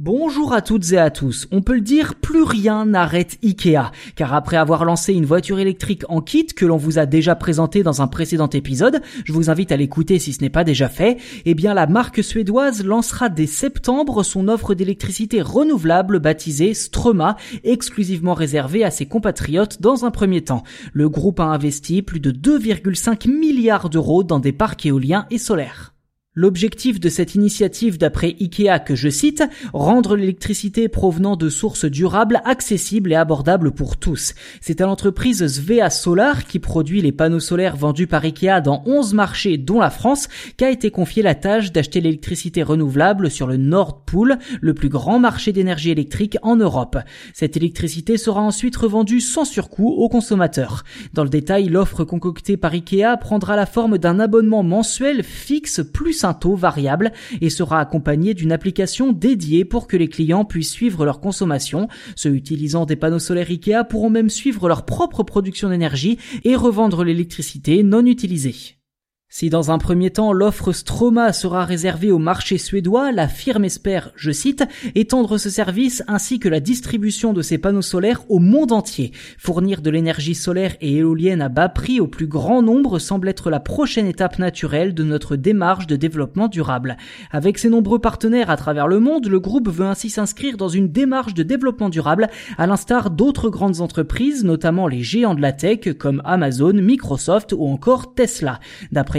Bonjour à toutes et à tous. On peut le dire, plus rien n'arrête Ikea. Car après avoir lancé une voiture électrique en kit que l'on vous a déjà présenté dans un précédent épisode, je vous invite à l'écouter si ce n'est pas déjà fait, eh bien la marque suédoise lancera dès septembre son offre d'électricité renouvelable baptisée Stroma, exclusivement réservée à ses compatriotes dans un premier temps. Le groupe a investi plus de 2,5 milliards d'euros dans des parcs éoliens et solaires. L'objectif de cette initiative d'après IKEA que je cite, rendre l'électricité provenant de sources durables accessible et abordable pour tous. C'est à l'entreprise Svea Solar qui produit les panneaux solaires vendus par IKEA dans 11 marchés dont la France qu'a été confiée la tâche d'acheter l'électricité renouvelable sur le Nord Pool, le plus grand marché d'énergie électrique en Europe. Cette électricité sera ensuite revendue sans surcoût aux consommateurs. Dans le détail, l'offre concoctée par IKEA prendra la forme d'un abonnement mensuel fixe plus taux variable et sera accompagné d'une application dédiée pour que les clients puissent suivre leur consommation. Ceux utilisant des panneaux solaires Ikea pourront même suivre leur propre production d'énergie et revendre l'électricité non utilisée. Si dans un premier temps l'offre Stroma sera réservée au marché suédois, la firme espère, je cite, étendre ce service ainsi que la distribution de ses panneaux solaires au monde entier. Fournir de l'énergie solaire et éolienne à bas prix au plus grand nombre semble être la prochaine étape naturelle de notre démarche de développement durable. Avec ses nombreux partenaires à travers le monde, le groupe veut ainsi s'inscrire dans une démarche de développement durable à l'instar d'autres grandes entreprises, notamment les géants de la tech comme Amazon, Microsoft ou encore Tesla.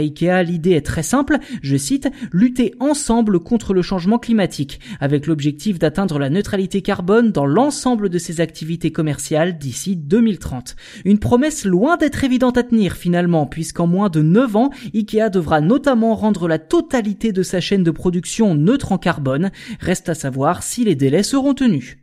Ikea, l'idée est très simple, je cite, lutter ensemble contre le changement climatique, avec l'objectif d'atteindre la neutralité carbone dans l'ensemble de ses activités commerciales d'ici 2030. Une promesse loin d'être évidente à tenir finalement, puisqu'en moins de 9 ans, Ikea devra notamment rendre la totalité de sa chaîne de production neutre en carbone. Reste à savoir si les délais seront tenus.